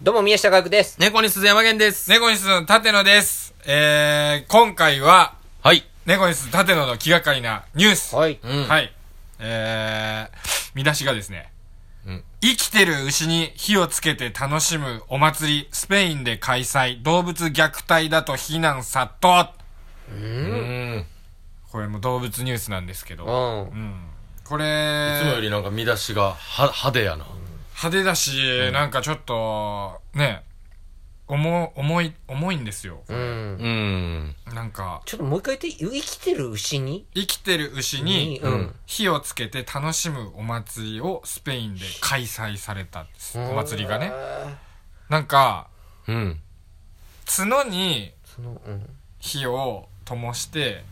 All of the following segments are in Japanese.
どうも、宮下学です。猫に鈴山源です。猫にすの立野です。えー、今回は、はい。猫にす立野の気がかりなニュース。はい。うんはい。えー、見出しがですね、うん生きてる牛に火をつけて楽しむお祭り、スペインで開催、動物虐待だと非難殺到。うん。これも動物ニュースなんですけど、う。うんん。これ、いつもよりなんか見出しがは派手やな。派手だし、なんかちょっと、ね、重、重い、重いんですよ。うん。うん。なんか、ちょっともう一回言って、生きてる牛に？生きてる牛に、うん。火をつけて楽しむお祭りをスペインで開催された。お祭りがね。なんか、うん。角にその、うん。火を灯して、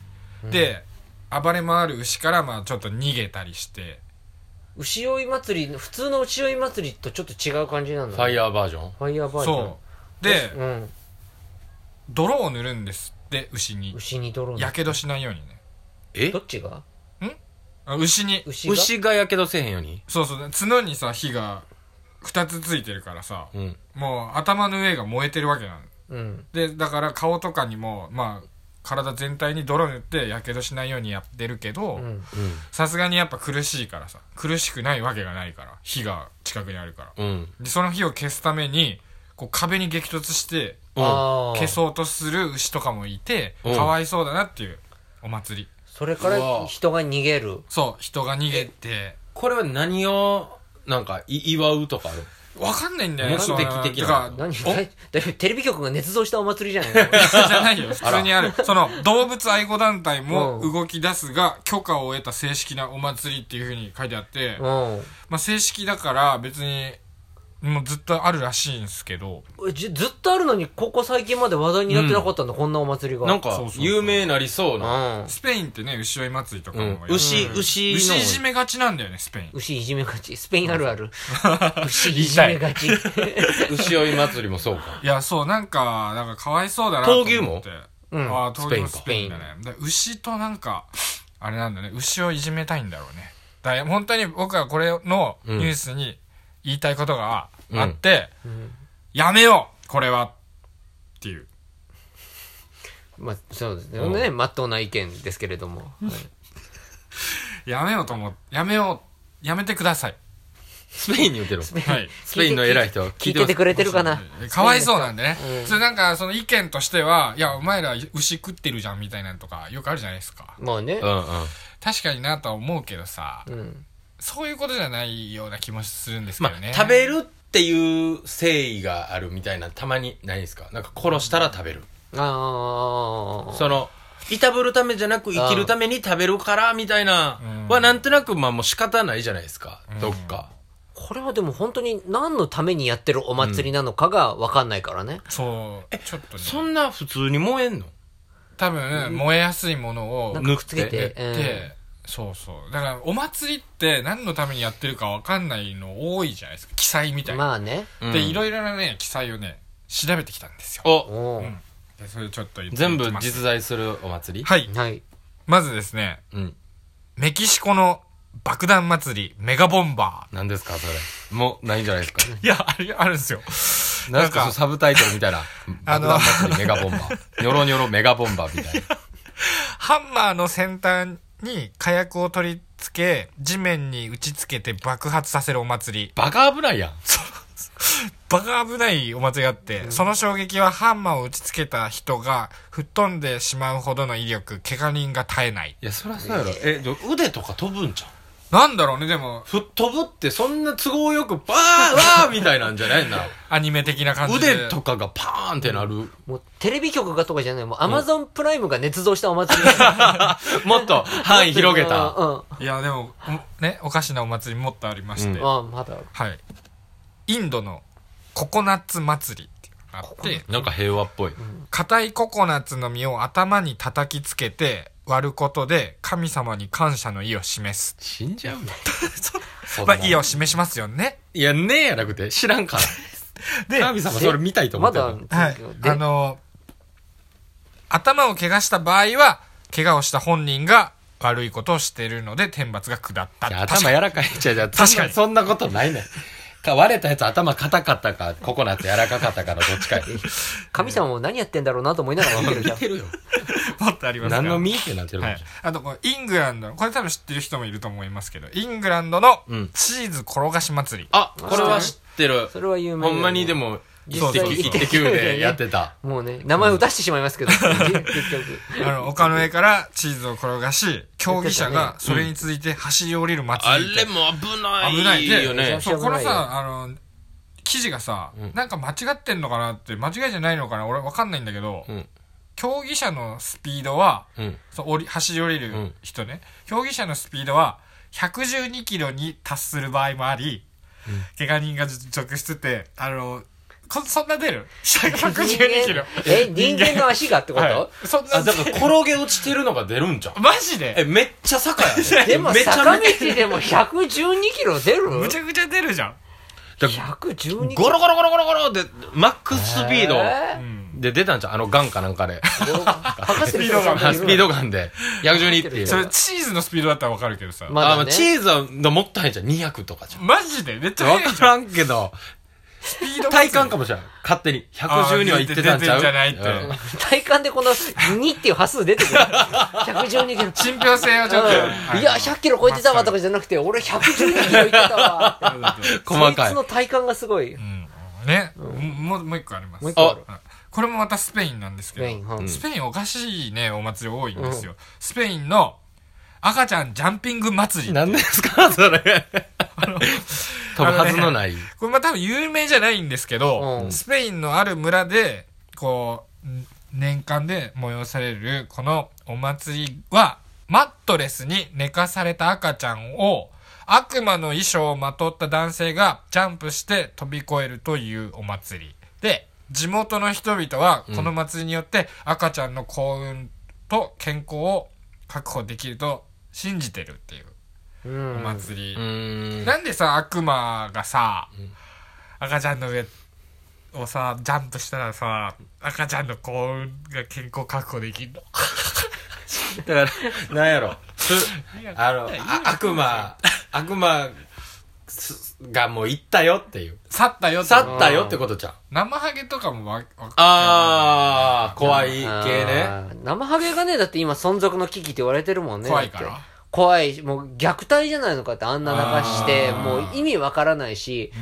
で、暴れ回る牛からまあちょっと逃げたりして、牛追い祭り、普通の牛追い祭りとちょっと違う感じなんだ。ファイヤーバージョン？ファイヤーバージョン。そう。で、うん。泥を塗るんですって、牛に。牛に泥のやけどしないようにね。え？どっちが？あ牛に。牛が？牛がやけどせえへんように？そうそう。角にさ、火が二つついてるからさ、うん。もう頭の上が燃えてるわけなの。うん。で、だから顔とかにも、まあ、体全体に泥塗ってやけどしないようにやってるけどうん。さすがにやっぱ苦しいからさ苦しくないわけがないから火が近くにあるからうん。でその火を消すためにこう壁に激突して。消そうとする牛とかもいてうんかわいそうだなっていうお祭りそれから人が逃げる。そう人が逃げてこれは何を、なんか、い祝うとかある？わかんないんだよね目的的な。何テレビ局が捏造したお祭りじゃない？じゃないよ普通にあるその動物愛護団体もうん。動き出すが許可を得た正式なお祭りっていうふうに書いてあってうん。まあ、正式だから別にもうずっとあるらしいんですけどえじずっとあるのに、ここ最近まで話題になってなかったんだ、こんなお祭りが。なんかそうそう、そう有名なりそうな。うん。スペインってね牛追い祭りとかもうんやる。牛、うん牛の。牛いじめがちなんだよねスペイン牛いじめがち。スペインあるある。牛いじめがち。牛追い祭りもそうか。いやそうなんかなんかかわいそうだなと思って闘牛もうんああ闘牛もススペインだねで牛となんかあれなんだね牛をいじめたいんだろうねだから本当に僕はこれのニュースに言いたいことがあって、うんやめようこれはっていうまあ、そうですね。まっとうな意見ですけれども。は いやめようと思うやめようやめてくださいスペインに言ってる。はいスペインの偉い人は聞いててくれてるかなかわいそうなんでね。うんそれなんか、その意見としては、いや、お前ら牛食ってるじゃんみたいなのとか、よくあるじゃないですか。まあねう。んうん。確かになとは思うけどさ、うん。そういうことじゃないような気もするんですけまどね。あ、食べるっていう誠意があるみたいな、たまにないですか？なんか殺したら食べる。ああ。その、いたぶるためじゃなく生きるために食べるから、みたいなうん、はなんとなくまあもう仕方ないじゃないですか。どっか。これはでも本当に何のためにやってるお祭りなのかがわかんないからね。そう、ちょっとね。そんな普通に燃えんの？多分、燃えやすいものを塗っつけて。そうそう。だから、お祭りって何のためにやってるかわかんないの多いじゃないですか。記載みたうん。いな。まあね。で、いろろいろなね、記載をね、調べてきたんですよ。お、おーうんでそれちょっと言って全部実在するお祭り？はい。はい。まずですね、うん。メキシコの爆弾祭り、メガボンバ何ですかそれ？もうないんじゃないですか？ー。いや、あれ、あるんですよ。なんかそのサブタイトルみたいな。あの爆弾祭りメガボンバー。ニョロニョロメガボンバーみたいな。ハンマーの先端に火薬を取り付け、地面に打ち付けて爆発させるお祭り。バカ危ないやん。バカ危ないお祭りがあって、その衝撃はハンマーを打ち付けた人が吹っ飛んでしまうほどの威力、怪我人が絶えない。いや、そりゃそうやろ。え、腕とか飛ぶんじゃん。なんだろうね、でも、吹っ飛ぶってそんな都合よくバーわーみたいなんじゃないんだ。アニメ的な感じで。腕とかがパーンってなる。もうテレビ局がとかじゃない。もうアマゾンプライムが捏造したお祭り。もっと範囲広げた。うん。いや、でも、おね、おかしなお祭りもっとありまして。うんああ、まだある。はい。インドのココナッツ祭りあって、なんか平和っぽい。硬いココナッツの実を頭に叩きつけて割ることで神様に感謝の意を示す。死んじゃうよ。そんまあ、な意を示しますよね。いや、ねえやなくて、知らんから。で、神様それ見たいと思まってるだ、はい。であの、頭を怪我した場合は、怪我をした本人が悪いことをしているので天罰が下った。頭柔らかい。じゃじゃ確かにそんなことないねん。か割れたやつ頭硬かったか、ココナッツ柔らかかったかのどっちかや。神様も何やってんだろうなと思いながら見てるじゃん。見てるよ。もっとあります何の実ってなってるかはいもしれ。あとイングランドの、これ多分知ってる人もいると思いますけど、イングランドのうんチーズ転がし祭り。あ、これは知ってる。それは有名ほんまにでも、一実際滴、一滴。でやってた。もうね、名前を出してしまいますけど、結局。あの、丘の上からチーズを転がし、競技者がそれに続いて走り降りる祭ありって。れも危ない。危ない。でよね。そう、このさ、あの、記事がさ、なんか間違ってんのかなって、間違いじゃないのかな俺わかんないんだけど、うん。競技者のスピードは、うん。そう降り走り降りる人ね、競技者のスピードは112キロに達する場合もあり、怪我人が続出って、あの、こそんな出る ?112 キロ。え、人間の足がってこと、はいそんなあ、だから転げ落ちてるのが出るんじゃん。マジで？え、めっちゃ坂やで。でもめちゃ坂道でも112キロ出る？むちゃくちゃ出るじゃん。ゃ、だ ?112 キロ？ゴロゴロゴロゴロゴロで、マックススピード。で出たんじゃん。あのガンかなんかで。測ってる人スピードガンスピードガンで。112っていう。それチーズのスピードだったらわかるけどさ。まあ、まあチーズはもっと速いじゃん。200とかじゃん。マジで？めっちゃわ速いじゃん。からんけど、スピード体感かもしれん。勝手に。110には行ってたんちゃう？じゃないってうん体感でこの2っていう波数出てくる。112キロ。信憑性をちょっと。うんいや、100キロ超えてたわとかじゃなくて、俺112キロいってたわって。細かいそいつの体感がすごい。うん。ね。もう、もう一個あります。もう一個あるはいこれもまたスペインなんですけど。スペインうんスペインおかしいね、お祭り多いんですよ。スペインの赤ちゃんジャンピング祭り。何ですかそれ。飛ぶはずのない。これまあ多分有名じゃないんですけど、うんスペインのある村で、こう、ん年間で催されるこのお祭りは、マットレスに寝かされた赤ちゃんを、悪魔の衣装をまとった男性がジャンプして飛び越えるというお祭り。で、地元の人々はこの祭りによって赤ちゃんの幸運と健康を確保できると信じてるっていううおん。祭り。なんでさ、悪魔がさ、赤ちゃんの上をさ、ジャンプしたらさ、赤ちゃんの幸運が健康確保できるの？だから、なんやろ？すあの、あ悪魔、悪魔すがもう行ったよっていう。去ったよって去ったよってことじゃん。生ハゲとかもわ、わあー、怖い系ね。生ハゲがね、だって今存続の危機って言われてるもんね。怖いから。怖いし、もう虐待じゃないのかってあんな流して、もう意味わからないし、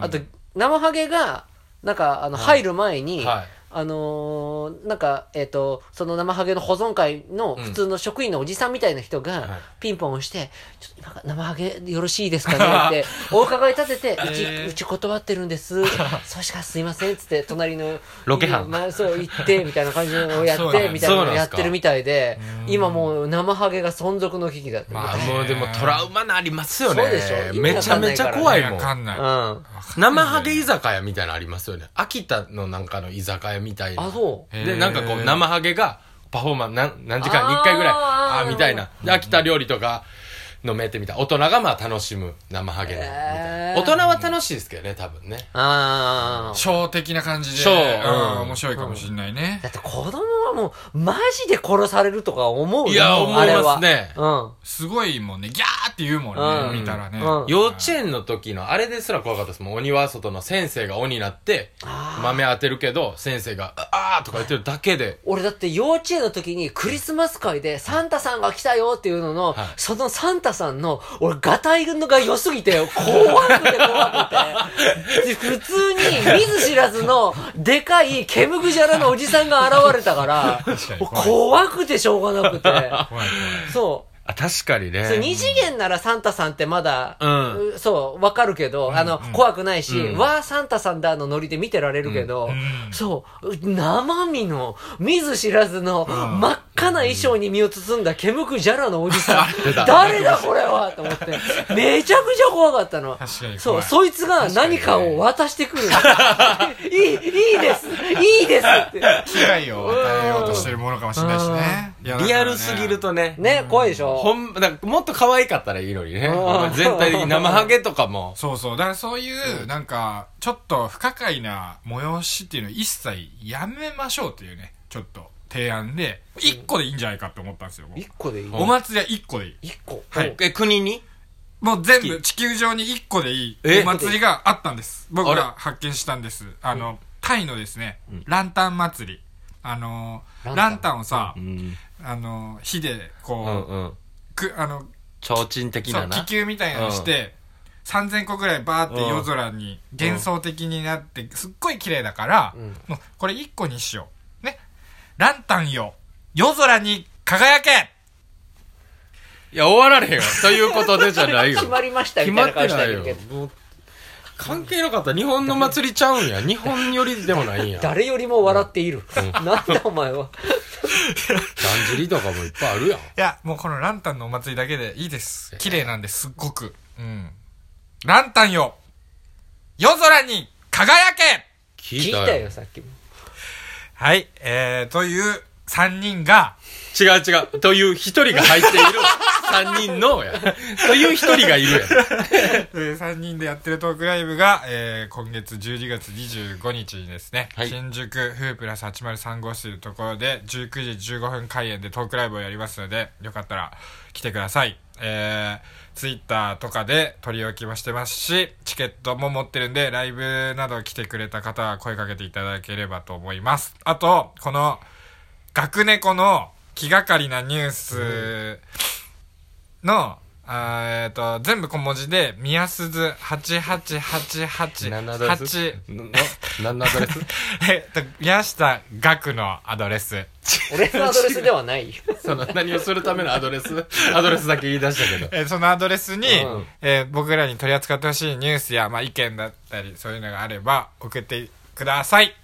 あと、生ハゲが、なんか、あの、入る前に、はい。あのーなんか、えっ、と、その生ハゲの保存会の普通の職員のおじさんみたいな人が、はいピンポン押して、ちょっと今生ハゲよろしいですかねって、お伺い立てて、うち、えーうち断ってるんです。そうしかすいませんっつって、隣の、ロケハンまあ、そう、行って、みたいな感じのをやって、みたいなのをやってるみたいで、今もう生ハゲが存続の危機だって。あ、まあもうでもトラウマなりますよね。そうでしょめちゃめちゃ怖いもん。わかんない。うん。生ハゲ居酒屋みたいなのありますよね。秋田のなんかの居酒屋みたいな。あ、そう。で、なんかこう、生ハゲが、パフォーマンス何、何時間に1回ぐらい、あーあーみたいな。で、秋田料理とか飲めてみたい。大人がまあ楽しむ生ハゲのみたいな。大人は楽しいですけどね、多分ね。ああ。ショー的な感じで。ショーうんうん面白いかもしんないね。だって子供はもう、マジで殺されるとか思うよいや思いあれはますねうん。すごいもんね。ギャーって言うもんうんね。見たらね。うん幼稚園の時の、あれですら怖かったですもん。鬼は外の先生が鬼になって、豆当てるけど、先生が、あーとか言ってるだけで、俺だって幼稚園の時にクリスマス会でサンタさんが来たよっていうのの、はいそのサンタさんの、俺、ガタイが良すぎて、怖くて怖くて。で普通に見ず知らずの、でかいケムグジャラのおじさんが現れたから怖くてしょうがなくて。そう。あ、確かにね。そう二次元ならサンタさんってまだ、うん。うそう、わかるけど、あの、怖くないし、うん。わーサンタさんだのノリで見てられるけど、うん。そう、う生身の、見ず知らずの、真っ赤な衣装に身を包んだケムクジャラのおじさん、誰だこれはと思って、めちゃくちゃ怖かったの。確かに怖いそう、そいつが何かを渡してくる。いい、いいですいいですって。被害を与えようとしてるものかもしれないしね。いやリアルすぎる。とね。ね、怖いでしょ？ほん、もっと可愛かったらいいのにね。全体的に 生ハゲとかも。そうそう。だからそういう、なんか、ちょっと不可解な催しっていうのを一切やめましょうっていうね、ちょっと提案で、一個でいいんじゃないかって思ったんですよ。僕一個でいい？お祭りは一個でいい。一個？はいえ、国に？もう全部地球上に1個でいいえ？お祭りがあったんです。僕が発見したんです。あの、タイのですね、ランタン祭り。あのー、ランタン？タンをさう、ん。あのー、火で、うこんうん。う、く、あの、提灯的そう、なな。気球みたいなのして、3000個ぐらいバーって夜空に幻想的になって、すっごい綺麗だから、うんもうこれ1個にしよう。ね。ランタンよ、夜空に輝けいや、終わられへんよ。ということでじゃないよ。決まりました決みたいな顔してまってないよるけど。。もう関係なかった。日本の祭りちゃうんや。日本よりでもないんや。だん誰よりも笑っている。なんだお前は。じりとかもいっぱいあるやん。いや、もうこのランタンのお祭りだけでいいです。綺麗なんです、すっごく。うん。ランタンよ夜空に輝け聞聞いたよ、さっきも。はい、えー、という3人が、違う違う。という一人が入っている 三人のや。という一人がいるや。えー3人でやってるトークライブが、えー、今月12月25日にですね、はい新宿フープラス803号室というところで19時15分開演でトークライブをやりますので、よかったら来てください。えー、ツイッターとかで取り置きもしてますし、チケットも持ってるんで、ライブなど来てくれた方は声かけていただければと思います。あと、この、学猫の気がかりなニュースの、あーえっ、と、全部小文字で、宮鈴8888何のアドレス？8の何のアドレス？えっと、宮下学のアドレス。俺のアドレスではないよ。その何をするためのアドレス？アドレスだけ言い出したけど。えーそのアドレスに、うんえー僕らに取り扱ってほしいニュースや、まあ、意見だったり、そういうのがあれば、送ってください。